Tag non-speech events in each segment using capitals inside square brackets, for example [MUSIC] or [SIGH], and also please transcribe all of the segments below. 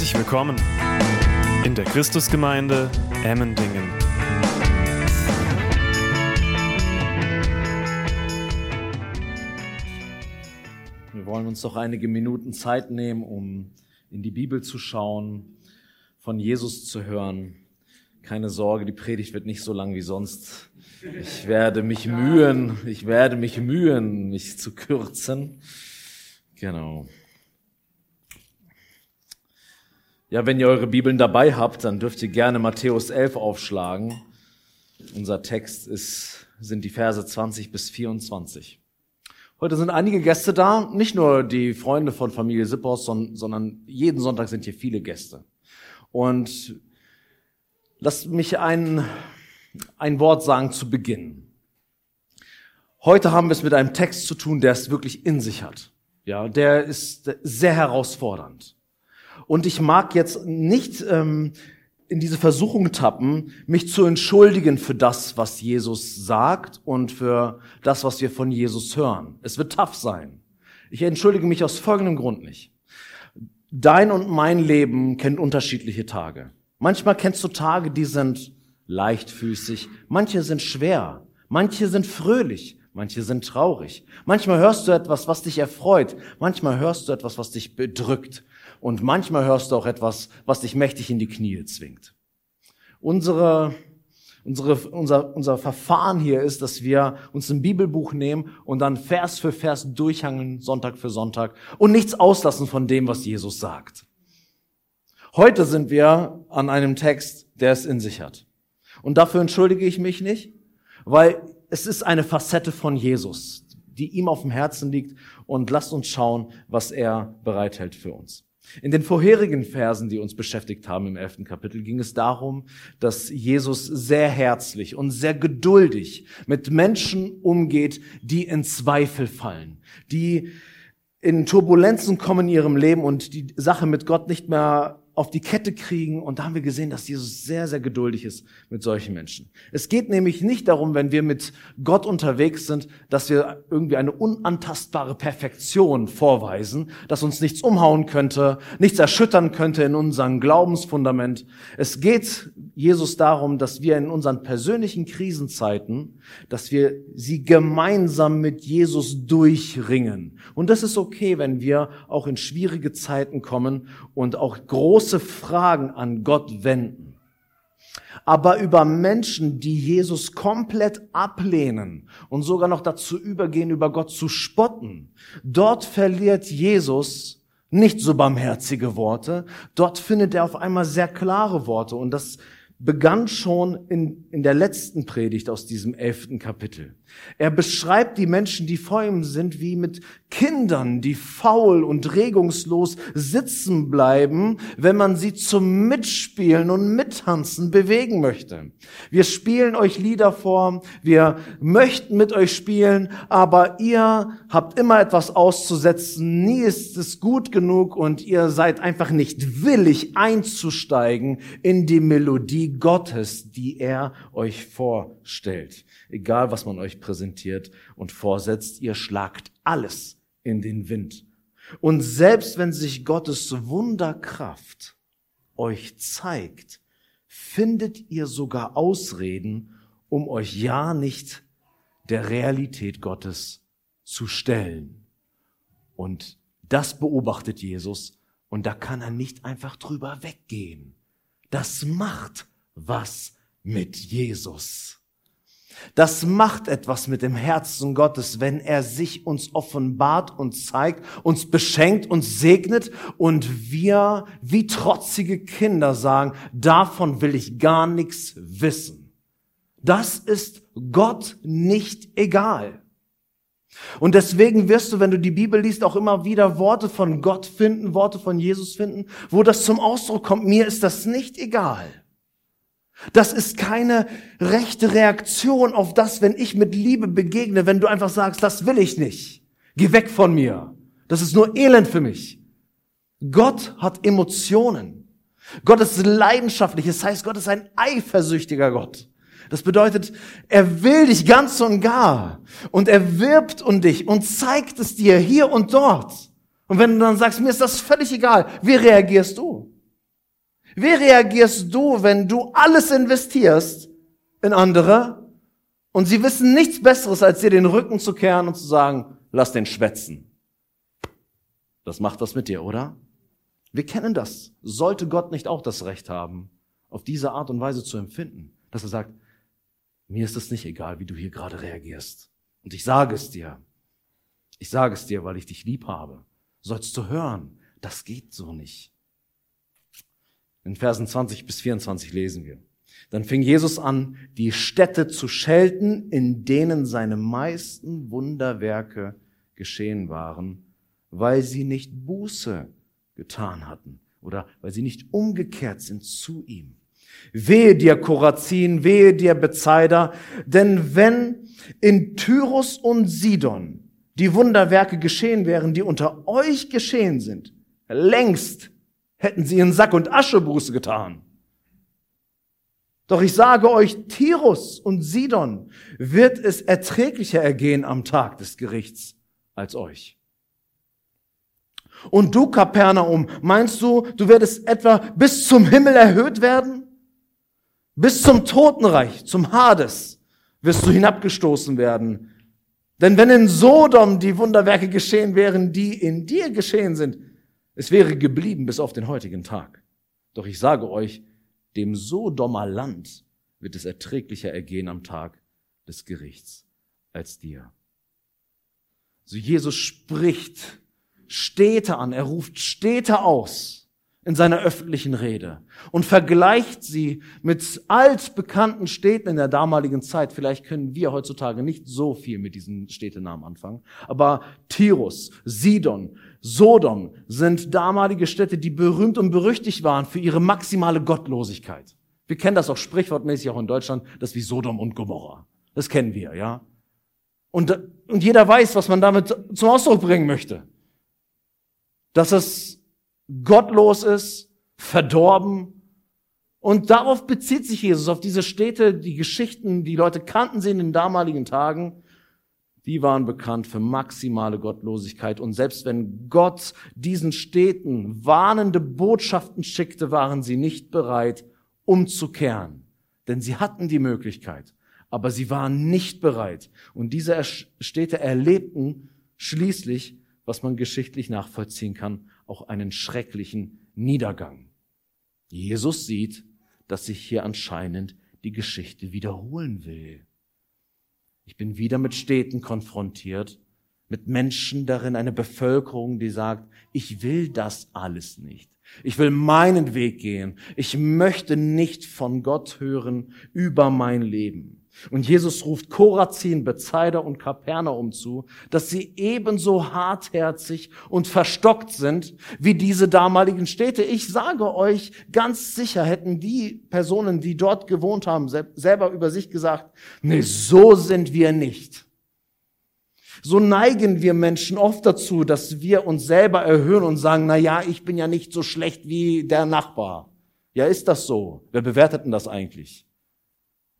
Herzlich willkommen in der Christusgemeinde Emmendingen. Wir wollen uns doch einige Minuten Zeit nehmen, um in die Bibel zu schauen, von Jesus zu hören. Keine Sorge, die Predigt wird nicht so lang wie sonst. Ich werde mich mühen, ich werde mich mühen, mich zu kürzen. Genau. Ja, wenn ihr eure Bibeln dabei habt, dann dürft ihr gerne Matthäus 11 aufschlagen. Unser Text ist, sind die Verse 20 bis 24. Heute sind einige Gäste da, nicht nur die Freunde von Familie Sippers, sondern jeden Sonntag sind hier viele Gäste. Und lasst mich ein, ein Wort sagen zu Beginn. Heute haben wir es mit einem Text zu tun, der es wirklich in sich hat. Ja, der ist sehr herausfordernd. Und ich mag jetzt nicht ähm, in diese Versuchung tappen, mich zu entschuldigen für das, was Jesus sagt und für das, was wir von Jesus hören. Es wird tough sein. Ich entschuldige mich aus folgendem Grund nicht. Dein und mein Leben kennt unterschiedliche Tage. Manchmal kennst du Tage, die sind leichtfüßig, manche sind schwer, manche sind fröhlich, manche sind traurig. Manchmal hörst du etwas, was dich erfreut, manchmal hörst du etwas, was dich bedrückt. Und manchmal hörst du auch etwas, was dich mächtig in die Knie zwingt. Unsere, unsere, unser, unser Verfahren hier ist, dass wir uns ein Bibelbuch nehmen und dann Vers für Vers durchhangeln, Sonntag für Sonntag und nichts auslassen von dem, was Jesus sagt. Heute sind wir an einem Text, der es in sich hat. Und dafür entschuldige ich mich nicht, weil es ist eine Facette von Jesus, die ihm auf dem Herzen liegt und lasst uns schauen, was er bereithält für uns. In den vorherigen Versen, die uns beschäftigt haben im elften Kapitel, ging es darum, dass Jesus sehr herzlich und sehr geduldig mit Menschen umgeht, die in Zweifel fallen, die in Turbulenzen kommen in ihrem Leben und die Sache mit Gott nicht mehr auf die Kette kriegen. Und da haben wir gesehen, dass Jesus sehr, sehr geduldig ist mit solchen Menschen. Es geht nämlich nicht darum, wenn wir mit Gott unterwegs sind, dass wir irgendwie eine unantastbare Perfektion vorweisen, dass uns nichts umhauen könnte, nichts erschüttern könnte in unserem Glaubensfundament. Es geht Jesus darum, dass wir in unseren persönlichen Krisenzeiten, dass wir sie gemeinsam mit Jesus durchringen. Und das ist okay, wenn wir auch in schwierige Zeiten kommen und auch große große Fragen an Gott wenden. Aber über Menschen, die Jesus komplett ablehnen und sogar noch dazu übergehen, über Gott zu spotten, dort verliert Jesus nicht so barmherzige Worte, dort findet er auf einmal sehr klare Worte und das begann schon in, in der letzten Predigt aus diesem elften Kapitel. Er beschreibt die Menschen, die vor ihm sind, wie mit Kindern, die faul und regungslos sitzen bleiben, wenn man sie zum Mitspielen und Mittanzen bewegen möchte. Wir spielen euch Lieder vor, wir möchten mit euch spielen, aber ihr habt immer etwas auszusetzen, nie ist es gut genug und ihr seid einfach nicht willig einzusteigen in die Melodie Gottes, die er euch vorstellt egal was man euch präsentiert und vorsetzt, ihr schlagt alles in den Wind. Und selbst wenn sich Gottes Wunderkraft euch zeigt, findet ihr sogar Ausreden, um euch ja nicht der Realität Gottes zu stellen. Und das beobachtet Jesus und da kann er nicht einfach drüber weggehen. Das macht was mit Jesus. Das macht etwas mit dem Herzen Gottes, wenn er sich uns offenbart und zeigt, uns beschenkt, uns segnet und wir wie trotzige Kinder sagen, davon will ich gar nichts wissen. Das ist Gott nicht egal. Und deswegen wirst du, wenn du die Bibel liest, auch immer wieder Worte von Gott finden, Worte von Jesus finden, wo das zum Ausdruck kommt, mir ist das nicht egal. Das ist keine rechte Reaktion auf das, wenn ich mit Liebe begegne, wenn du einfach sagst, das will ich nicht. Geh weg von mir. Das ist nur Elend für mich. Gott hat Emotionen. Gott ist leidenschaftlich. Das heißt, Gott ist ein eifersüchtiger Gott. Das bedeutet, er will dich ganz und gar. Und er wirbt um dich und zeigt es dir hier und dort. Und wenn du dann sagst, mir ist das völlig egal, wie reagierst du? Wie reagierst du, wenn du alles investierst in andere und sie wissen nichts Besseres, als dir den Rücken zu kehren und zu sagen, lass den schwätzen? Das macht was mit dir, oder? Wir kennen das. Sollte Gott nicht auch das Recht haben, auf diese Art und Weise zu empfinden, dass er sagt, mir ist es nicht egal, wie du hier gerade reagierst. Und ich sage es dir. Ich sage es dir, weil ich dich lieb habe. Sollst du hören, das geht so nicht. In Versen 20 bis 24 lesen wir. Dann fing Jesus an, die Städte zu schelten, in denen seine meisten Wunderwerke geschehen waren, weil sie nicht Buße getan hatten oder weil sie nicht umgekehrt sind zu ihm. Wehe dir, Korazin, wehe dir, Bezeider, denn wenn in Tyrus und Sidon die Wunderwerke geschehen wären, die unter euch geschehen sind, längst hätten sie in Sack und Asche Buße getan. Doch ich sage euch, Tirus und Sidon wird es erträglicher ergehen am Tag des Gerichts als euch. Und du, Kapernaum, meinst du, du werdest etwa bis zum Himmel erhöht werden? Bis zum Totenreich, zum Hades, wirst du hinabgestoßen werden. Denn wenn in Sodom die Wunderwerke geschehen wären, die in dir geschehen sind, es wäre geblieben bis auf den heutigen Tag. Doch ich sage euch, dem Sodomer Land wird es erträglicher ergehen am Tag des Gerichts als dir. So Jesus spricht Städte an, er ruft Städte aus in seiner öffentlichen Rede und vergleicht sie mit altbekannten Städten in der damaligen Zeit. Vielleicht können wir heutzutage nicht so viel mit diesen Städtenamen anfangen, aber Tirus, Sidon, Sodom sind damalige Städte, die berühmt und berüchtigt waren für ihre maximale Gottlosigkeit. Wir kennen das auch sprichwortmäßig auch in Deutschland, das wie Sodom und Gomorra. Das kennen wir, ja. Und, und jeder weiß, was man damit zum Ausdruck bringen möchte. Dass es gottlos ist, verdorben. Und darauf bezieht sich Jesus, auf diese Städte, die Geschichten, die Leute kannten sie in den damaligen Tagen. Die waren bekannt für maximale Gottlosigkeit. Und selbst wenn Gott diesen Städten warnende Botschaften schickte, waren sie nicht bereit, umzukehren. Denn sie hatten die Möglichkeit, aber sie waren nicht bereit. Und diese Städte erlebten schließlich, was man geschichtlich nachvollziehen kann, auch einen schrecklichen Niedergang. Jesus sieht, dass sich hier anscheinend die Geschichte wiederholen will. Ich bin wieder mit Städten konfrontiert, mit Menschen darin, eine Bevölkerung, die sagt, ich will das alles nicht. Ich will meinen Weg gehen. Ich möchte nicht von Gott hören über mein Leben. Und Jesus ruft Korazin, Bezeider und Kapernaum zu, dass sie ebenso hartherzig und verstockt sind wie diese damaligen Städte. Ich sage euch, ganz sicher hätten die Personen, die dort gewohnt haben, selber über sich gesagt, nee, so sind wir nicht. So neigen wir Menschen oft dazu, dass wir uns selber erhöhen und sagen, na ja, ich bin ja nicht so schlecht wie der Nachbar. Ja, ist das so? Wer bewertet denn das eigentlich?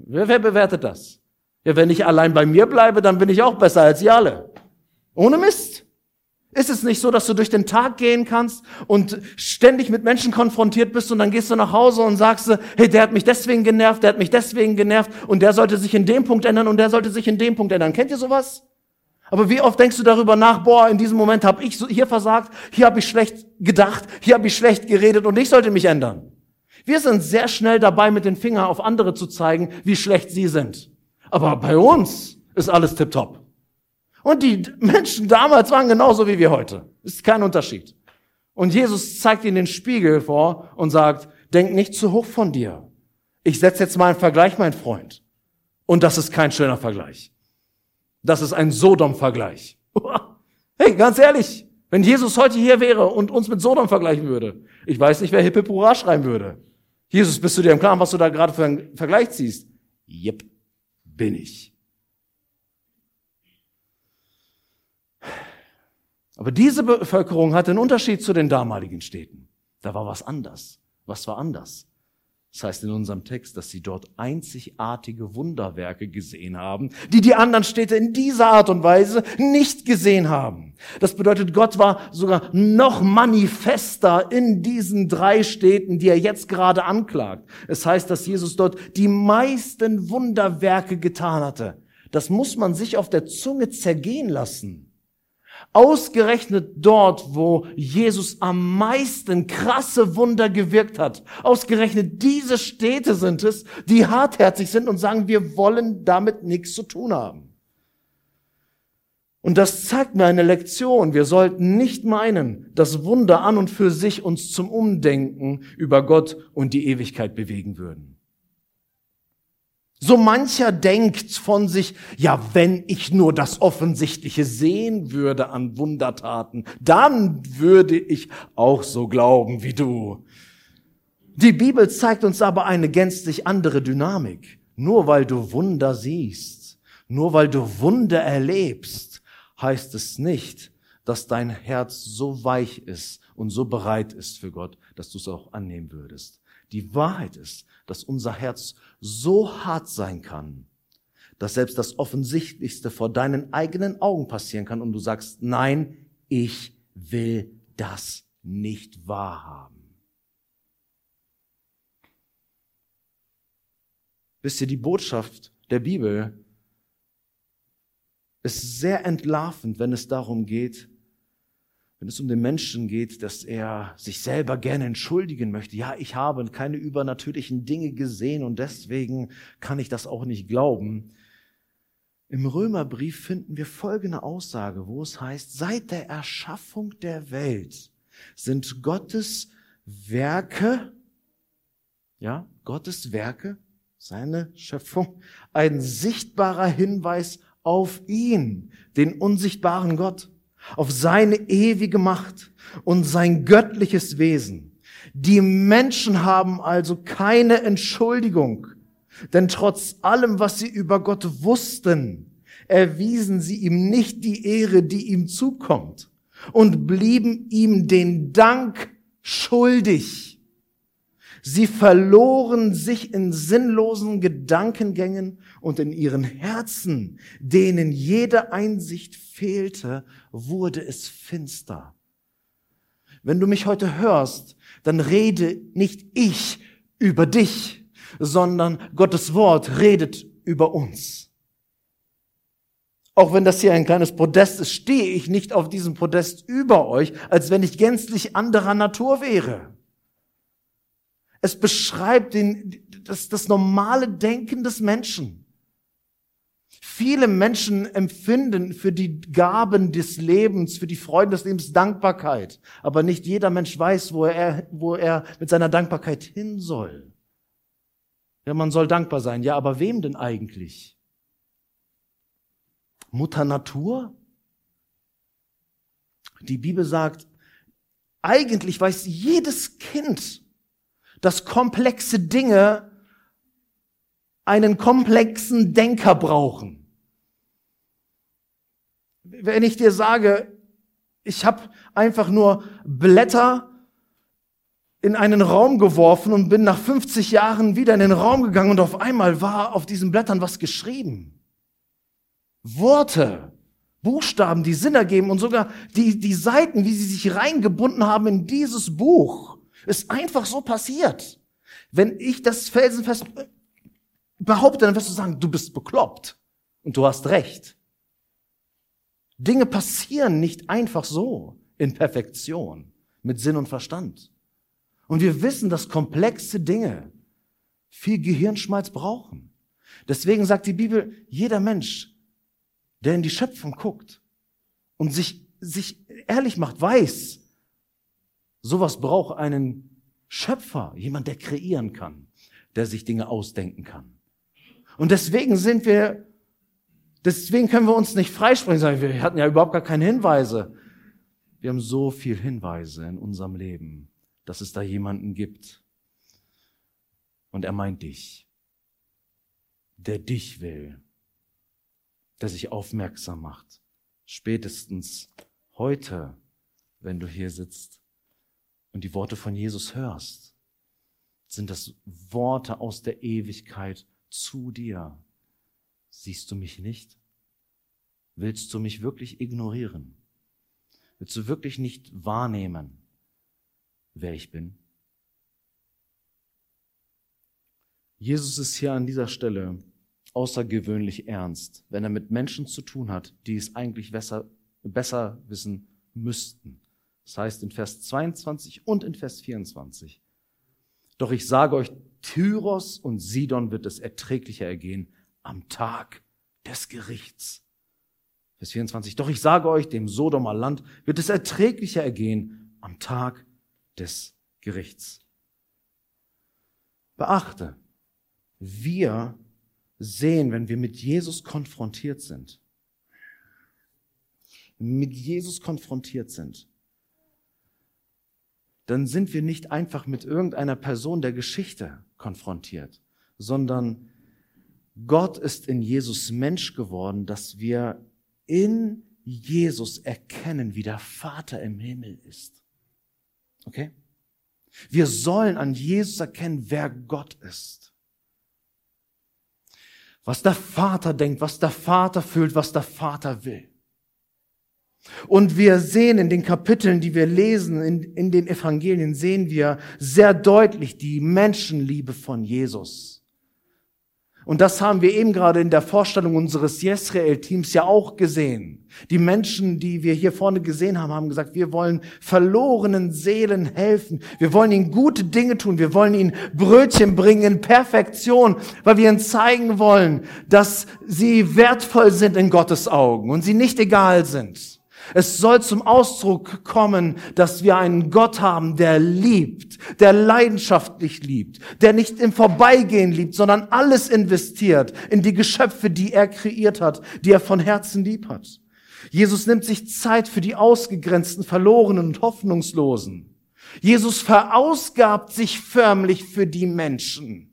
Wer, wer bewertet das? Ja, wenn ich allein bei mir bleibe, dann bin ich auch besser als ihr alle. Ohne Mist. Ist es nicht so, dass du durch den Tag gehen kannst und ständig mit Menschen konfrontiert bist und dann gehst du nach Hause und sagst, hey, der hat mich deswegen genervt, der hat mich deswegen genervt und der sollte sich in dem Punkt ändern und der sollte sich in dem Punkt ändern. Kennt ihr sowas? Aber wie oft denkst du darüber nach, boah, in diesem Moment habe ich hier versagt, hier habe ich schlecht gedacht, hier habe ich schlecht geredet und ich sollte mich ändern. Wir sind sehr schnell dabei, mit den Fingern auf andere zu zeigen, wie schlecht sie sind. Aber bei uns ist alles tipptopp. Und die Menschen damals waren genauso wie wir heute. Ist kein Unterschied. Und Jesus zeigt ihnen den Spiegel vor und sagt, denk nicht zu hoch von dir. Ich setze jetzt mal einen Vergleich, mein Freund. Und das ist kein schöner Vergleich. Das ist ein Sodom-Vergleich. [LAUGHS] Hey, ganz ehrlich, wenn Jesus heute hier wäre und uns mit Sodom vergleichen würde, ich weiß nicht, wer Hippe Pura schreiben würde. Jesus, bist du dir im Klaren, was du da gerade für einen Vergleich ziehst? Jep, bin ich. Aber diese Bevölkerung hatte einen Unterschied zu den damaligen Städten. Da war was anders. Was war anders? Das heißt in unserem Text, dass sie dort einzigartige Wunderwerke gesehen haben, die die anderen Städte in dieser Art und Weise nicht gesehen haben. Das bedeutet, Gott war sogar noch manifester in diesen drei Städten, die er jetzt gerade anklagt. Es heißt, dass Jesus dort die meisten Wunderwerke getan hatte. Das muss man sich auf der Zunge zergehen lassen. Ausgerechnet dort, wo Jesus am meisten krasse Wunder gewirkt hat. Ausgerechnet diese Städte sind es, die hartherzig sind und sagen, wir wollen damit nichts zu tun haben. Und das zeigt mir eine Lektion. Wir sollten nicht meinen, dass Wunder an und für sich uns zum Umdenken über Gott und die Ewigkeit bewegen würden. So mancher denkt von sich, ja, wenn ich nur das Offensichtliche sehen würde an Wundertaten, dann würde ich auch so glauben wie du. Die Bibel zeigt uns aber eine gänzlich andere Dynamik. Nur weil du Wunder siehst, nur weil du Wunder erlebst, heißt es nicht, dass dein Herz so weich ist und so bereit ist für Gott, dass du es auch annehmen würdest. Die Wahrheit ist, dass unser Herz so hart sein kann, dass selbst das Offensichtlichste vor deinen eigenen Augen passieren kann und du sagst, nein, ich will das nicht wahrhaben. Wisst ihr, die Botschaft der Bibel ist sehr entlarvend, wenn es darum geht, wenn es um den Menschen geht, dass er sich selber gerne entschuldigen möchte. Ja, ich habe keine übernatürlichen Dinge gesehen und deswegen kann ich das auch nicht glauben. Im Römerbrief finden wir folgende Aussage, wo es heißt, seit der Erschaffung der Welt sind Gottes Werke, ja, Gottes Werke, seine Schöpfung, ein sichtbarer Hinweis auf ihn, den unsichtbaren Gott auf seine ewige Macht und sein göttliches Wesen. Die Menschen haben also keine Entschuldigung, denn trotz allem, was sie über Gott wussten, erwiesen sie ihm nicht die Ehre, die ihm zukommt und blieben ihm den Dank schuldig. Sie verloren sich in sinnlosen Gedankengängen und in ihren Herzen, denen jede Einsicht fehlte, wurde es finster. Wenn du mich heute hörst, dann rede nicht ich über dich, sondern Gottes Wort redet über uns. Auch wenn das hier ein kleines Podest ist, stehe ich nicht auf diesem Podest über euch, als wenn ich gänzlich anderer Natur wäre. Es beschreibt den, das, das normale Denken des Menschen. Viele Menschen empfinden für die Gaben des Lebens, für die Freuden des Lebens Dankbarkeit. Aber nicht jeder Mensch weiß, wo er, wo er mit seiner Dankbarkeit hin soll. Ja, man soll dankbar sein. Ja, aber wem denn eigentlich? Mutter Natur? Die Bibel sagt, eigentlich weiß jedes Kind, dass komplexe Dinge einen komplexen Denker brauchen wenn ich dir sage, ich habe einfach nur Blätter in einen Raum geworfen und bin nach 50 Jahren wieder in den Raum gegangen und auf einmal war auf diesen Blättern was geschrieben. Worte, Buchstaben, die Sinn ergeben und sogar die, die Seiten, wie sie sich reingebunden haben in dieses Buch, ist einfach so passiert. Wenn ich das felsenfest behaupte, dann wirst du sagen, du bist bekloppt. Und du hast recht. Dinge passieren nicht einfach so in Perfektion, mit Sinn und Verstand. Und wir wissen, dass komplexe Dinge viel Gehirnschmalz brauchen. Deswegen sagt die Bibel, jeder Mensch, der in die Schöpfung guckt und sich, sich ehrlich macht, weiß, sowas braucht einen Schöpfer, jemand, der kreieren kann, der sich Dinge ausdenken kann. Und deswegen sind wir Deswegen können wir uns nicht freisprechen, sagen, wir hatten ja überhaupt gar keine Hinweise. Wir haben so viel Hinweise in unserem Leben, dass es da jemanden gibt. Und er meint dich, der dich will, der sich aufmerksam macht. Spätestens heute, wenn du hier sitzt und die Worte von Jesus hörst. sind das Worte aus der Ewigkeit zu dir. Siehst du mich nicht? Willst du mich wirklich ignorieren? Willst du wirklich nicht wahrnehmen, wer ich bin? Jesus ist hier an dieser Stelle außergewöhnlich ernst, wenn er mit Menschen zu tun hat, die es eigentlich besser, besser wissen müssten. Das heißt in Vers 22 und in Vers 24. Doch ich sage euch, Tyros und Sidon wird es erträglicher ergehen am Tag des Gerichts. Vers 24. Doch ich sage euch, dem Sodomer Land wird es erträglicher ergehen am Tag des Gerichts. Beachte, wir sehen, wenn wir mit Jesus konfrontiert sind, mit Jesus konfrontiert sind, dann sind wir nicht einfach mit irgendeiner Person der Geschichte konfrontiert, sondern Gott ist in Jesus Mensch geworden, dass wir in Jesus erkennen, wie der Vater im Himmel ist. Okay? Wir sollen an Jesus erkennen, wer Gott ist. Was der Vater denkt, was der Vater fühlt, was der Vater will. Und wir sehen in den Kapiteln, die wir lesen, in, in den Evangelien, sehen wir sehr deutlich die Menschenliebe von Jesus. Und das haben wir eben gerade in der Vorstellung unseres Jesrael-Teams ja auch gesehen. Die Menschen, die wir hier vorne gesehen haben, haben gesagt, wir wollen verlorenen Seelen helfen. Wir wollen ihnen gute Dinge tun. Wir wollen ihnen Brötchen bringen in Perfektion, weil wir ihnen zeigen wollen, dass sie wertvoll sind in Gottes Augen und sie nicht egal sind. Es soll zum Ausdruck kommen, dass wir einen Gott haben, der liebt, der leidenschaftlich liebt, der nicht im Vorbeigehen liebt, sondern alles investiert in die Geschöpfe, die er kreiert hat, die er von Herzen lieb hat. Jesus nimmt sich Zeit für die ausgegrenzten, verlorenen und hoffnungslosen. Jesus verausgabt sich förmlich für die Menschen.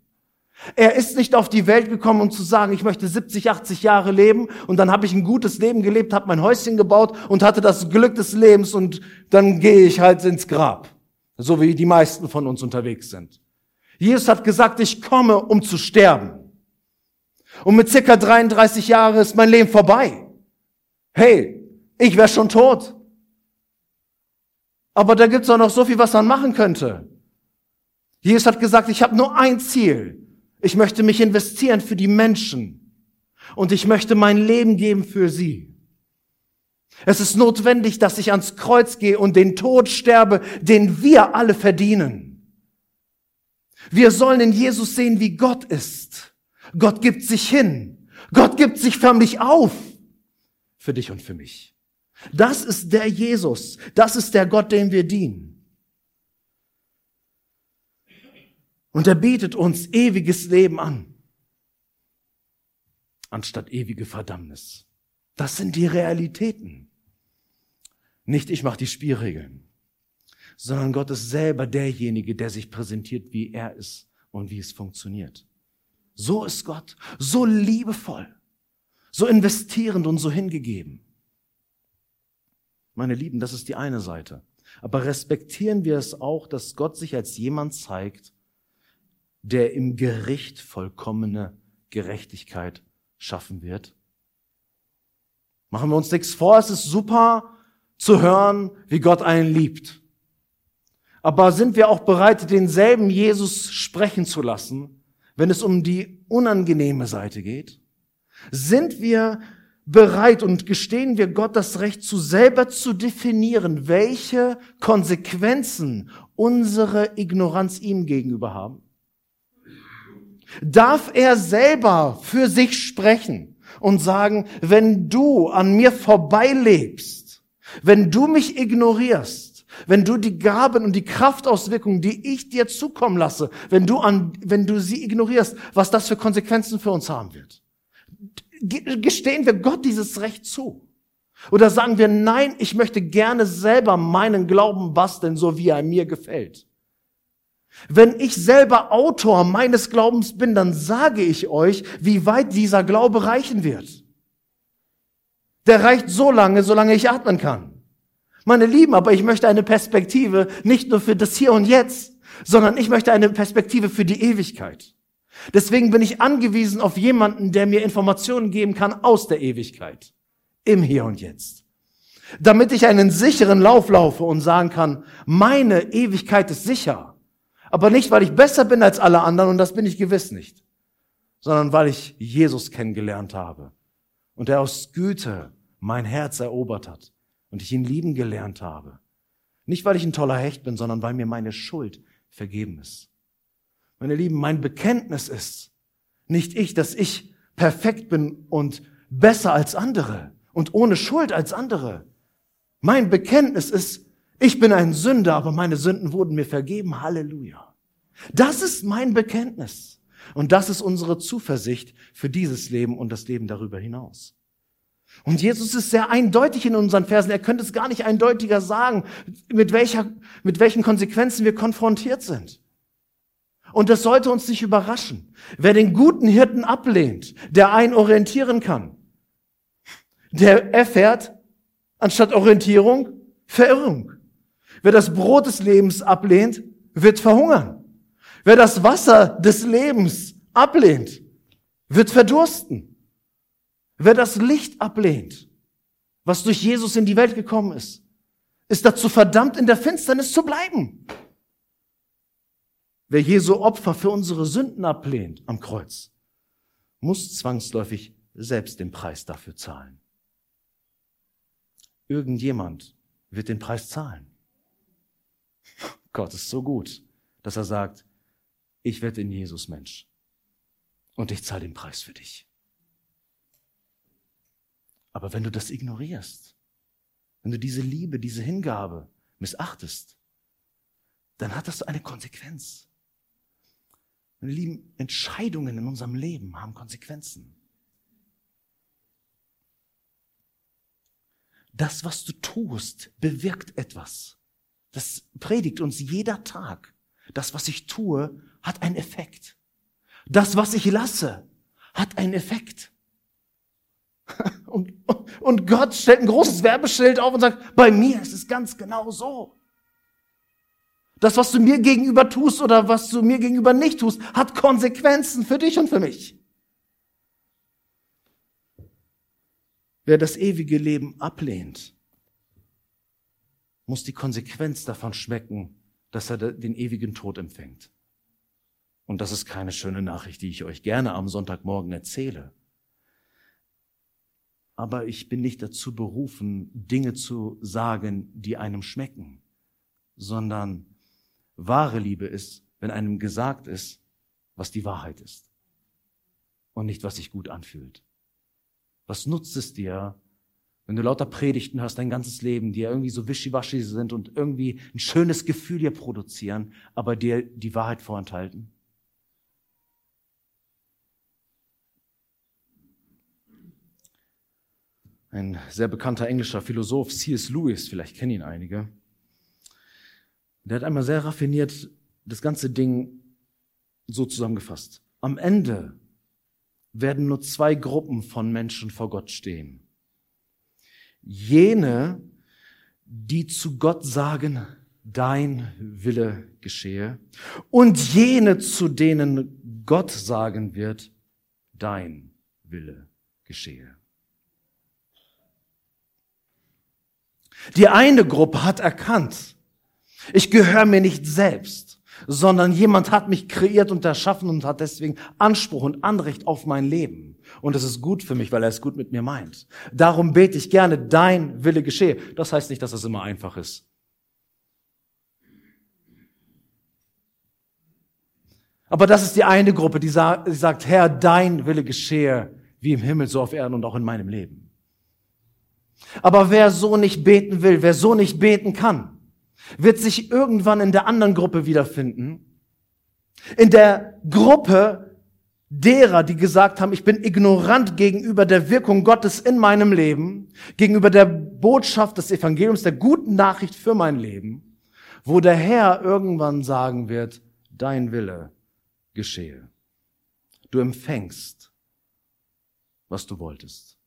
Er ist nicht auf die Welt gekommen, um zu sagen, ich möchte 70, 80 Jahre leben und dann habe ich ein gutes Leben gelebt, habe mein Häuschen gebaut und hatte das Glück des Lebens und dann gehe ich halt ins Grab, so wie die meisten von uns unterwegs sind. Jesus hat gesagt, ich komme, um zu sterben. Und mit circa 33 Jahren ist mein Leben vorbei. Hey, ich wäre schon tot. Aber da gibt's auch noch so viel, was man machen könnte. Jesus hat gesagt, ich habe nur ein Ziel. Ich möchte mich investieren für die Menschen und ich möchte mein Leben geben für sie. Es ist notwendig, dass ich ans Kreuz gehe und den Tod sterbe, den wir alle verdienen. Wir sollen in Jesus sehen, wie Gott ist. Gott gibt sich hin. Gott gibt sich förmlich auf. Für dich und für mich. Das ist der Jesus. Das ist der Gott, dem wir dienen. Und er bietet uns ewiges Leben an, anstatt ewige Verdammnis. Das sind die Realitäten. Nicht ich mache die Spielregeln, sondern Gott ist selber derjenige, der sich präsentiert, wie er ist und wie es funktioniert. So ist Gott, so liebevoll, so investierend und so hingegeben. Meine Lieben, das ist die eine Seite. Aber respektieren wir es auch, dass Gott sich als jemand zeigt, der im Gericht vollkommene Gerechtigkeit schaffen wird? Machen wir uns nichts vor, es ist super zu hören, wie Gott einen liebt. Aber sind wir auch bereit, denselben Jesus sprechen zu lassen, wenn es um die unangenehme Seite geht? Sind wir bereit und gestehen wir Gott das Recht zu selber zu definieren, welche Konsequenzen unsere Ignoranz ihm gegenüber haben? Darf er selber für sich sprechen und sagen, wenn du an mir vorbeilebst, wenn du mich ignorierst, wenn du die Gaben und die Kraftauswirkungen, die ich dir zukommen lasse, wenn du an, wenn du sie ignorierst, was das für Konsequenzen für uns haben wird. Gestehen wir Gott dieses Recht zu? Oder sagen wir, nein, ich möchte gerne selber meinen Glauben basteln, so wie er mir gefällt? Wenn ich selber Autor meines Glaubens bin, dann sage ich euch, wie weit dieser Glaube reichen wird. Der reicht so lange, solange ich atmen kann. Meine Lieben, aber ich möchte eine Perspektive nicht nur für das Hier und Jetzt, sondern ich möchte eine Perspektive für die Ewigkeit. Deswegen bin ich angewiesen auf jemanden, der mir Informationen geben kann aus der Ewigkeit, im Hier und Jetzt. Damit ich einen sicheren Lauf laufe und sagen kann, meine Ewigkeit ist sicher. Aber nicht, weil ich besser bin als alle anderen, und das bin ich gewiss nicht, sondern weil ich Jesus kennengelernt habe und er aus Güte mein Herz erobert hat und ich ihn lieben gelernt habe. Nicht, weil ich ein toller Hecht bin, sondern weil mir meine Schuld vergeben ist. Meine Lieben, mein Bekenntnis ist nicht ich, dass ich perfekt bin und besser als andere und ohne Schuld als andere. Mein Bekenntnis ist, ich bin ein Sünder, aber meine Sünden wurden mir vergeben. Halleluja. Das ist mein Bekenntnis. Und das ist unsere Zuversicht für dieses Leben und das Leben darüber hinaus. Und Jesus ist sehr eindeutig in unseren Versen. Er könnte es gar nicht eindeutiger sagen, mit welcher, mit welchen Konsequenzen wir konfrontiert sind. Und das sollte uns nicht überraschen. Wer den guten Hirten ablehnt, der einen orientieren kann, der erfährt anstatt Orientierung Verirrung. Wer das Brot des Lebens ablehnt, wird verhungern. Wer das Wasser des Lebens ablehnt, wird verdursten. Wer das Licht ablehnt, was durch Jesus in die Welt gekommen ist, ist dazu verdammt, in der Finsternis zu bleiben. Wer Jesu Opfer für unsere Sünden ablehnt am Kreuz, muss zwangsläufig selbst den Preis dafür zahlen. Irgendjemand wird den Preis zahlen. Gott ist so gut, dass er sagt, ich werde in Jesus Mensch und ich zahle den Preis für dich. Aber wenn du das ignorierst, wenn du diese Liebe, diese Hingabe missachtest, dann hat das eine Konsequenz. Meine lieben, Entscheidungen in unserem Leben haben Konsequenzen. Das, was du tust, bewirkt etwas. Das predigt uns jeder Tag. Das, was ich tue, hat einen Effekt. Das, was ich lasse, hat einen Effekt. [LAUGHS] Und, und Gott stellt ein großes Werbeschild auf und sagt, bei mir ist es ganz genau so. Das, was du mir gegenüber tust oder was du mir gegenüber nicht tust, hat Konsequenzen für dich und für mich. Wer das ewige Leben ablehnt, muss die Konsequenz davon schmecken, dass er den ewigen Tod empfängt. Und das ist keine schöne Nachricht, die ich euch gerne am Sonntagmorgen erzähle aber ich bin nicht dazu berufen, Dinge zu sagen, die einem schmecken, sondern wahre Liebe ist, wenn einem gesagt ist, was die Wahrheit ist und nicht, was sich gut anfühlt. Was nutzt es dir, wenn du lauter Predigten hörst dein ganzes Leben, die ja irgendwie so wischiwaschi sind und irgendwie ein schönes Gefühl dir produzieren, aber dir die Wahrheit vorenthalten? Ein sehr bekannter englischer Philosoph, C.S. Lewis, vielleicht kennen ihn einige, der hat einmal sehr raffiniert das ganze Ding so zusammengefasst. Am Ende werden nur zwei Gruppen von Menschen vor Gott stehen. Jene, die zu Gott sagen, dein Wille geschehe, und jene, zu denen Gott sagen wird, dein Wille geschehe. Die eine Gruppe hat erkannt, ich gehöre mir nicht selbst, sondern jemand hat mich kreiert und erschaffen und hat deswegen Anspruch und Anrecht auf mein Leben. Und es ist gut für mich, weil er es gut mit mir meint. Darum bete ich gerne, dein Wille geschehe. Das heißt nicht, dass es immer einfach ist. Aber das ist die eine Gruppe, die sagt, Herr, dein Wille geschehe, wie im Himmel, so auf Erden und auch in meinem Leben. Aber wer so nicht beten will, wer so nicht beten kann, wird sich irgendwann in der anderen Gruppe wiederfinden. In der Gruppe derer, die gesagt haben, ich bin ignorant gegenüber der Wirkung Gottes in meinem Leben, gegenüber der Botschaft des Evangeliums, der guten Nachricht für mein Leben, wo der Herr irgendwann sagen wird, dein Wille geschehe. Du empfängst, was du wolltest.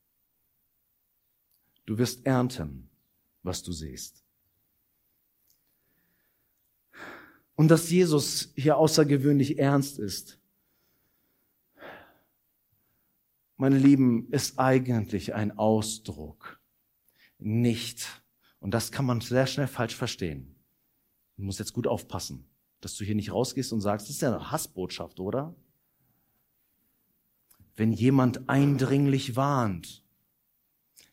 Du wirst ernten, was du siehst. Und dass Jesus hier außergewöhnlich ernst ist, meine Lieben, ist eigentlich ein Ausdruck, nicht, und das kann man sehr schnell falsch verstehen. Du musst jetzt gut aufpassen, dass du hier nicht rausgehst und sagst, das ist ja eine Hassbotschaft, oder? Wenn jemand eindringlich warnt,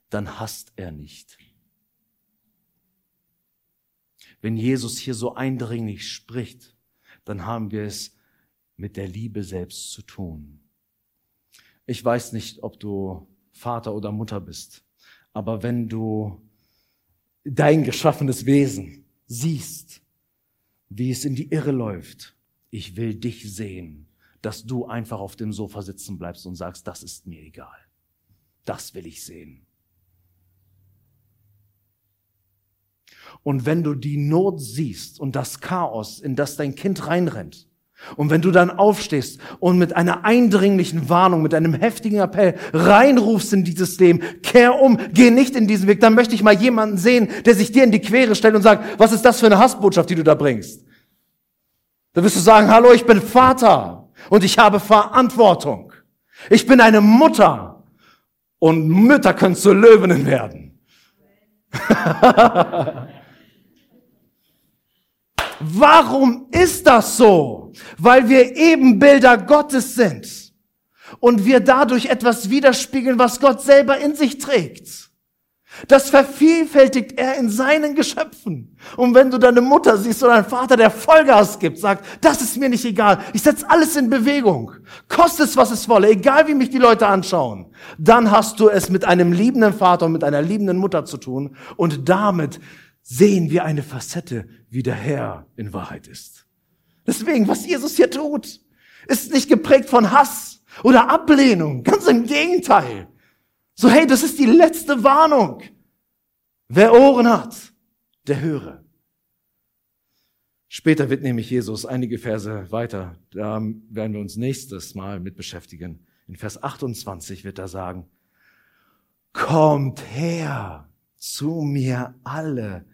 dann hasst er nicht. Wenn Jesus hier so eindringlich spricht, dann haben wir es mit der Liebe selbst zu tun. Ich weiß nicht, ob du Vater oder Mutter bist, aber wenn du dein geschaffenes Wesen siehst, wie es in die Irre läuft, ich will dich sehen, dass du einfach auf dem Sofa sitzen bleibst und sagst, das ist mir egal. Das will ich sehen. Und wenn du die Not siehst und das Chaos, in das dein Kind reinrennt, und wenn du dann aufstehst und mit einer eindringlichen Warnung, mit einem heftigen Appell reinrufst in dieses Leben, kehr um, geh nicht in diesen Weg, dann möchte ich mal jemanden sehen, der sich dir in die Quere stellt und sagt, was ist das für eine Hassbotschaft, die du da bringst? Dann wirst du sagen, hallo, ich bin Vater und ich habe Verantwortung. Ich bin eine Mutter und Mütter können zu Löwinnen werden. [LAUGHS] Warum ist das so? Weil wir Ebenbilder Gottes sind und wir dadurch etwas widerspiegeln, was Gott selber in sich trägt. Das vervielfältigt er in seinen Geschöpfen. Und wenn du deine Mutter siehst oder einen Vater, der Vollgas gibt, sagt, das ist mir nicht egal, ich setze alles in Bewegung, kostet es, was es wolle, egal wie mich die Leute anschauen, dann hast du es mit einem liebenden Vater und mit einer liebenden Mutter zu tun und damit sehen wir eine Facette, wie der Herr in Wahrheit ist. Deswegen, was Jesus hier tut, ist nicht geprägt von Hass oder Ablehnung. Ganz im Gegenteil. So, hey, das ist die letzte Warnung. Wer Ohren hat, der höre. Später wird nämlich Jesus einige Verse weiter, da werden wir uns nächstes Mal mit beschäftigen. In Vers 28 wird er sagen, kommt her zu mir alle,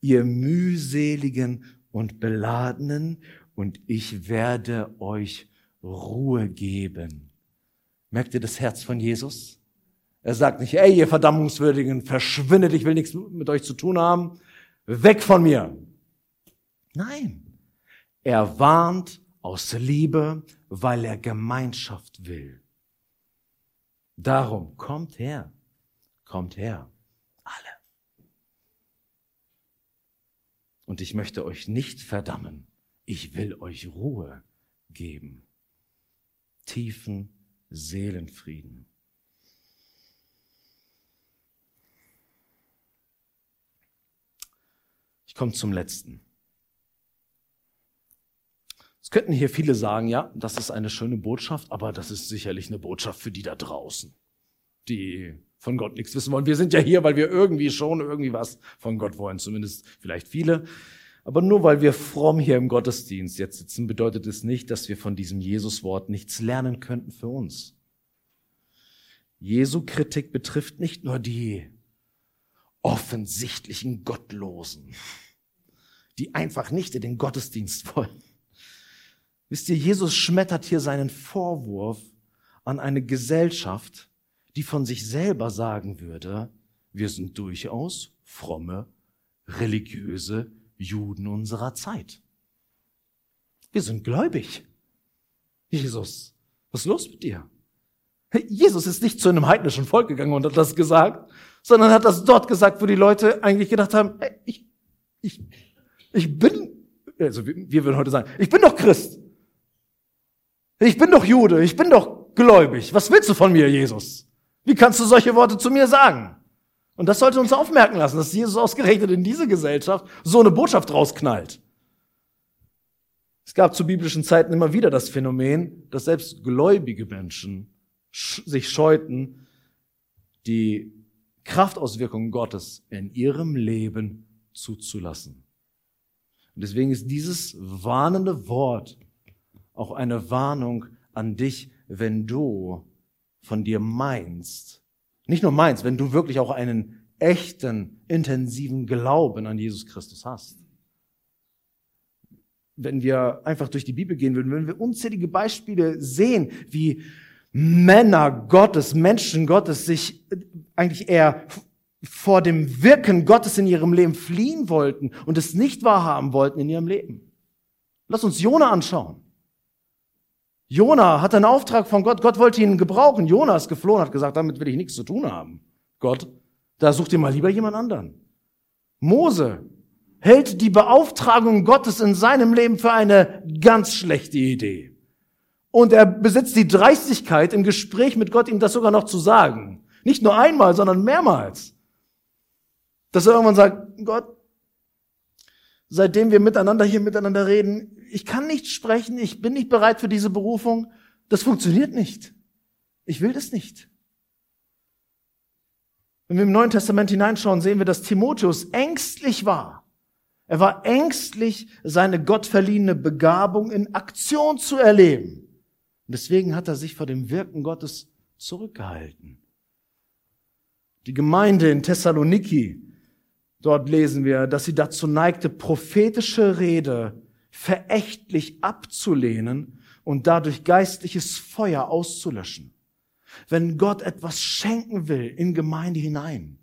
ihr mühseligen und beladenen, und ich werde euch Ruhe geben. Merkt ihr das Herz von Jesus? Er sagt nicht, ey, ihr Verdammungswürdigen, verschwindet, ich will nichts mit euch zu tun haben, weg von mir. Nein, er warnt aus Liebe, weil er Gemeinschaft will. Darum kommt her, kommt her, Und ich möchte euch nicht verdammen. Ich will euch Ruhe geben. Tiefen Seelenfrieden. Ich komme zum letzten. Es könnten hier viele sagen, ja, das ist eine schöne Botschaft, aber das ist sicherlich eine Botschaft für die da draußen, die von Gott nichts wissen wollen. Wir sind ja hier, weil wir irgendwie schon irgendwie was von Gott wollen, zumindest vielleicht viele. Aber nur weil wir fromm hier im Gottesdienst jetzt sitzen, bedeutet es nicht, dass wir von diesem Jesuswort nichts lernen könnten für uns. Jesu Kritik betrifft nicht nur die offensichtlichen Gottlosen, die einfach nicht in den Gottesdienst wollen. Wisst ihr, Jesus schmettert hier seinen Vorwurf an eine Gesellschaft, die von sich selber sagen würde, wir sind durchaus fromme, religiöse Juden unserer Zeit. Wir sind gläubig. Jesus, was ist los mit dir? Jesus ist nicht zu einem heidnischen Volk gegangen und hat das gesagt, sondern hat das dort gesagt, wo die Leute eigentlich gedacht haben, hey, ich, ich, ich bin, also wir würden heute sagen, ich bin doch Christ. Ich bin doch Jude, ich bin doch gläubig. Was willst du von mir, Jesus? Wie kannst du solche Worte zu mir sagen? Und das sollte uns aufmerken lassen, dass Jesus ausgerechnet in diese Gesellschaft so eine Botschaft rausknallt. Es gab zu biblischen Zeiten immer wieder das Phänomen, dass selbst gläubige Menschen sich scheuten, die Kraftauswirkungen Gottes in ihrem Leben zuzulassen. Und deswegen ist dieses warnende Wort auch eine Warnung an dich, wenn du von dir meinst, nicht nur meinst, wenn du wirklich auch einen echten, intensiven Glauben an Jesus Christus hast. wenn wir einfach durch die Bibel gehen würden, würden wir unzählige Beispiele sehen, wie Männer Gottes, Menschen Gottes sich eigentlich eher vor dem Wirken Gottes in ihrem Leben fliehen wollten und es nicht wahrhaben wollten in ihrem Leben. Lass uns Jona anschauen. Jona hatte einen Auftrag von Gott. Gott wollte ihn gebrauchen. Jona ist geflohen, hat gesagt, damit will ich nichts zu tun haben. Gott, da such dir mal lieber jemand anderen. Mose hält die Beauftragung Gottes in seinem Leben für eine ganz schlechte Idee. Und er besitzt die Dreistigkeit, im Gespräch mit Gott ihm das sogar noch zu sagen. Nicht nur einmal, sondern mehrmals. Dass er irgendwann sagt, Gott, seitdem wir miteinander hier miteinander reden, ich kann nicht sprechen, ich bin nicht bereit für diese Berufung. Das funktioniert nicht. Ich will das nicht. Wenn wir im Neuen Testament hineinschauen, sehen wir, dass Timotheus ängstlich war. Er war ängstlich, seine gottverliehene Begabung in Aktion zu erleben. Und deswegen hat er sich vor dem Wirken Gottes zurückgehalten. Die Gemeinde in Thessaloniki Dort lesen wir, dass sie dazu neigte, prophetische Rede verächtlich abzulehnen und dadurch geistliches Feuer auszulöschen. Wenn Gott etwas schenken will in Gemeinde hinein,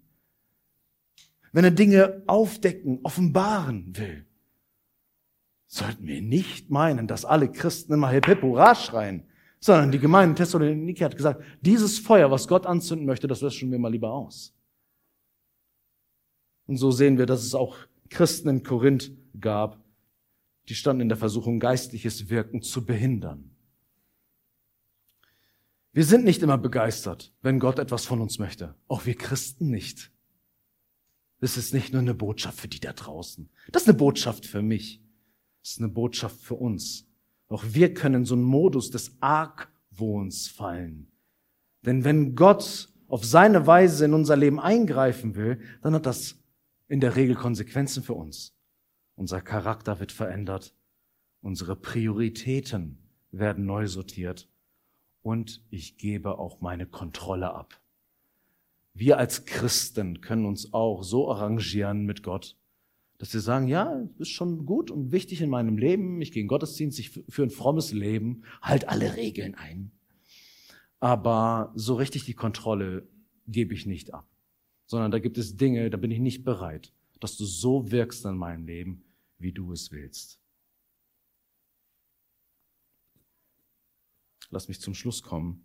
wenn er Dinge aufdecken, offenbaren will, sollten wir nicht meinen, dass alle Christen immer Hip Hurra schreien, sondern die Gemeinde Thessaloniki hat gesagt, dieses Feuer, was Gott anzünden möchte, das löschen wir mal lieber aus. Und so sehen wir, dass es auch Christen in Korinth gab, die standen in der Versuchung, geistliches Wirken zu behindern. Wir sind nicht immer begeistert, wenn Gott etwas von uns möchte. Auch wir Christen nicht. Das ist nicht nur eine Botschaft für die da draußen. Das ist eine Botschaft für mich. Das ist eine Botschaft für uns. Auch wir können so einen Modus des Argwohns fallen. Denn wenn Gott auf seine Weise in unser Leben eingreifen will, dann hat das in der Regel Konsequenzen für uns. Unser Charakter wird verändert, unsere Prioritäten werden neu sortiert und ich gebe auch meine Kontrolle ab. Wir als Christen können uns auch so arrangieren mit Gott, dass wir sagen, ja, ist schon gut und wichtig in meinem Leben, ich gehe in Gottesdienst, ich für ein frommes Leben, halt alle Regeln ein. Aber so richtig die Kontrolle gebe ich nicht ab sondern da gibt es Dinge, da bin ich nicht bereit, dass du so wirkst in meinem Leben, wie du es willst. Lass mich zum Schluss kommen.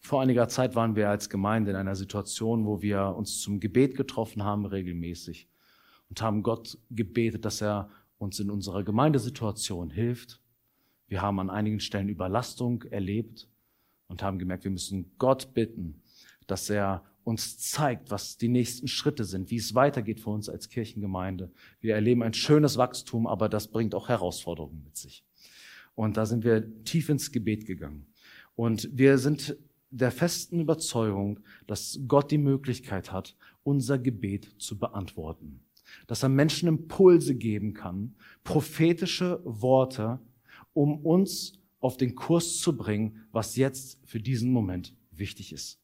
Vor einiger Zeit waren wir als Gemeinde in einer Situation, wo wir uns zum Gebet getroffen haben, regelmäßig, und haben Gott gebetet, dass er uns in unserer Gemeindesituation hilft. Wir haben an einigen Stellen Überlastung erlebt und haben gemerkt, wir müssen Gott bitten, dass er uns zeigt, was die nächsten Schritte sind, wie es weitergeht für uns als Kirchengemeinde. Wir erleben ein schönes Wachstum, aber das bringt auch Herausforderungen mit sich. Und da sind wir tief ins Gebet gegangen. Und wir sind der festen Überzeugung, dass Gott die Möglichkeit hat, unser Gebet zu beantworten. Dass er Menschen Impulse geben kann, prophetische Worte, um uns auf den Kurs zu bringen, was jetzt für diesen Moment wichtig ist.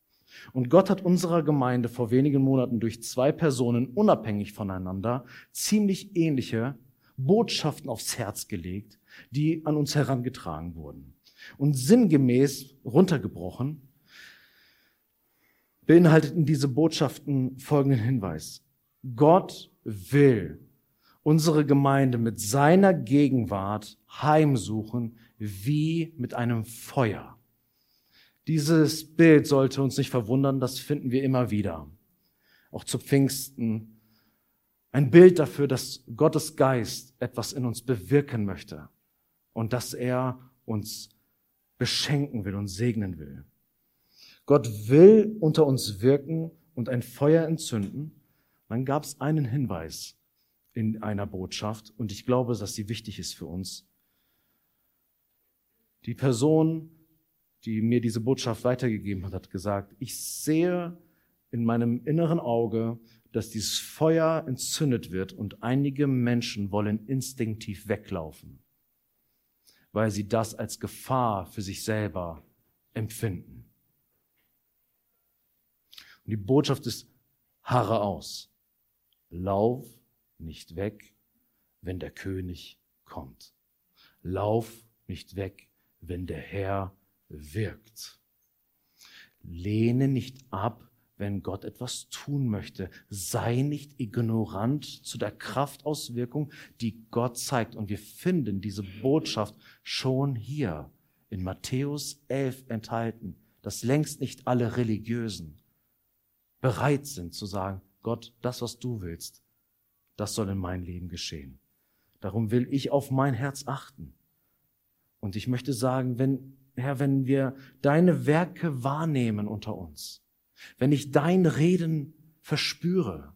Und Gott hat unserer Gemeinde vor wenigen Monaten durch zwei Personen unabhängig voneinander ziemlich ähnliche Botschaften aufs Herz gelegt, die an uns herangetragen wurden. Und sinngemäß runtergebrochen beinhalteten diese Botschaften folgenden Hinweis. Gott will unsere Gemeinde mit seiner Gegenwart heimsuchen wie mit einem Feuer. Dieses Bild sollte uns nicht verwundern, das finden wir immer wieder. Auch zu Pfingsten. Ein Bild dafür, dass Gottes Geist etwas in uns bewirken möchte und dass er uns beschenken will und segnen will. Gott will unter uns wirken und ein Feuer entzünden. Dann gab es einen Hinweis in einer Botschaft und ich glaube, dass sie wichtig ist für uns. Die Person, die mir diese Botschaft weitergegeben hat, hat gesagt, ich sehe in meinem inneren Auge, dass dieses Feuer entzündet wird und einige Menschen wollen instinktiv weglaufen, weil sie das als Gefahr für sich selber empfinden. Und die Botschaft ist, harre aus, lauf nicht weg, wenn der König kommt. Lauf nicht weg, wenn der Herr wirkt. Lehne nicht ab, wenn Gott etwas tun möchte. Sei nicht ignorant zu der Kraftauswirkung, die Gott zeigt. Und wir finden diese Botschaft schon hier in Matthäus 11 enthalten, dass längst nicht alle Religiösen bereit sind zu sagen, Gott, das, was du willst, das soll in mein Leben geschehen. Darum will ich auf mein Herz achten. Und ich möchte sagen, wenn, Herr, wenn wir deine Werke wahrnehmen unter uns, wenn ich dein Reden verspüre,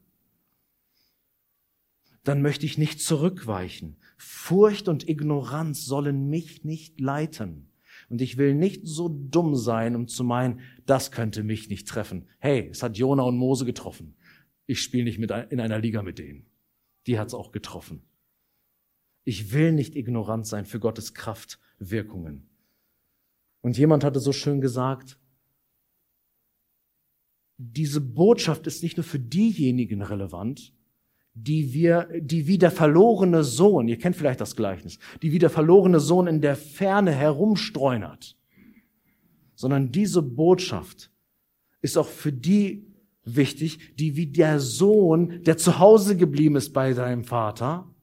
dann möchte ich nicht zurückweichen. Furcht und Ignoranz sollen mich nicht leiten. Und ich will nicht so dumm sein, um zu meinen, das könnte mich nicht treffen. Hey, es hat Jona und Mose getroffen. Ich spiele nicht mit in einer Liga mit denen. Die hat's auch getroffen. Ich will nicht ignorant sein für Gottes Kraftwirkungen. Und jemand hatte so schön gesagt, diese Botschaft ist nicht nur für diejenigen relevant, die wir, die wie der verlorene Sohn, ihr kennt vielleicht das Gleichnis, die wie der verlorene Sohn in der Ferne herumstreunert, sondern diese Botschaft ist auch für die wichtig, die wie der Sohn, der zu Hause geblieben ist bei seinem Vater,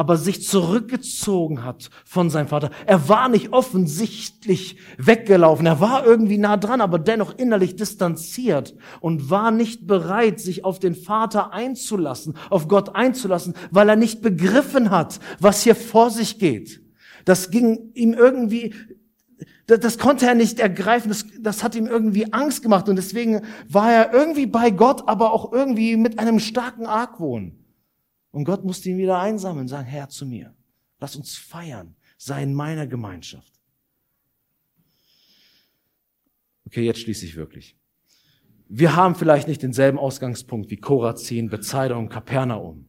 aber sich zurückgezogen hat von seinem Vater. Er war nicht offensichtlich weggelaufen. Er war irgendwie nah dran, aber dennoch innerlich distanziert und war nicht bereit, sich auf den Vater einzulassen, auf Gott einzulassen, weil er nicht begriffen hat, was hier vor sich geht. Das ging ihm irgendwie, das, konnte er nicht ergreifen, das, das hat ihm irgendwie Angst gemacht und deswegen war er irgendwie bei Gott, aber auch irgendwie mit einem starken Argwohn. Und Gott musste ihn wieder einsammeln, sagen, Herr zu mir, lass uns feiern, sei in meiner Gemeinschaft. Okay, jetzt schließe ich wirklich. Wir haben vielleicht nicht denselben Ausgangspunkt wie Korazin, Bethsaida und Kapernaum.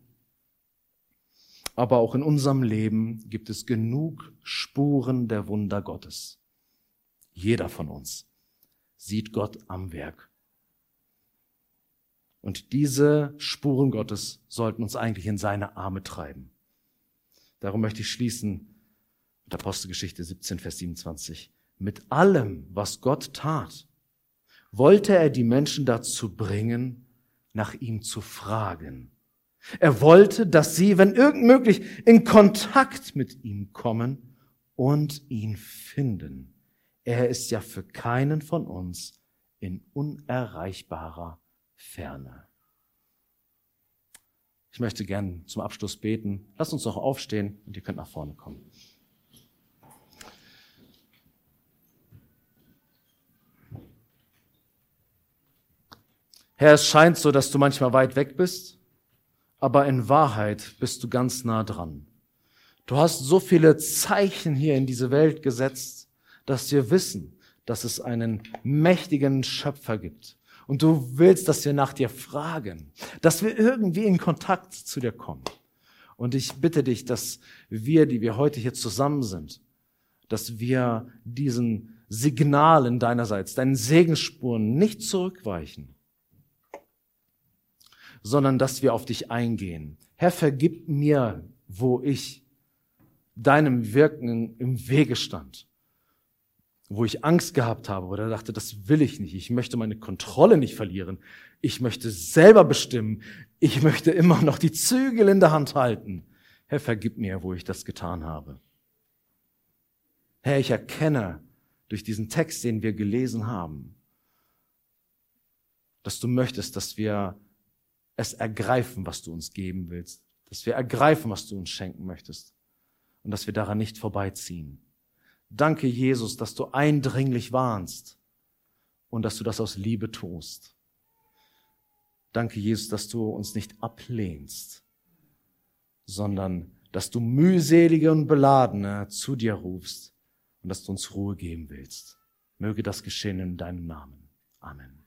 Aber auch in unserem Leben gibt es genug Spuren der Wunder Gottes. Jeder von uns sieht Gott am Werk. Und diese Spuren Gottes sollten uns eigentlich in seine Arme treiben. Darum möchte ich schließen mit Apostelgeschichte 17, Vers 27. Mit allem, was Gott tat, wollte er die Menschen dazu bringen, nach ihm zu fragen. Er wollte, dass sie, wenn irgend möglich, in Kontakt mit ihm kommen und ihn finden. Er ist ja für keinen von uns in unerreichbarer Ferne. Ich möchte gern zum Abschluss beten. Lasst uns doch aufstehen und ihr könnt nach vorne kommen. Herr, es scheint so, dass du manchmal weit weg bist, aber in Wahrheit bist du ganz nah dran. Du hast so viele Zeichen hier in diese Welt gesetzt, dass wir wissen, dass es einen mächtigen Schöpfer gibt, und du willst, dass wir nach dir fragen, dass wir irgendwie in Kontakt zu dir kommen. Und ich bitte dich, dass wir, die wir heute hier zusammen sind, dass wir diesen Signalen deinerseits, deinen Segensspuren nicht zurückweichen, sondern dass wir auf dich eingehen. Herr, vergib mir, wo ich deinem Wirken im Wege stand wo ich Angst gehabt habe oder dachte, das will ich nicht, ich möchte meine Kontrolle nicht verlieren, ich möchte selber bestimmen, ich möchte immer noch die Zügel in der Hand halten. Herr, vergib mir, wo ich das getan habe. Herr, ich erkenne durch diesen Text, den wir gelesen haben, dass du möchtest, dass wir es ergreifen, was du uns geben willst, dass wir ergreifen, was du uns schenken möchtest und dass wir daran nicht vorbeiziehen. Danke, Jesus, dass du eindringlich warnst und dass du das aus Liebe tust. Danke, Jesus, dass du uns nicht ablehnst, sondern dass du mühselige und beladene zu dir rufst und dass du uns Ruhe geben willst. Möge das geschehen in deinem Namen. Amen.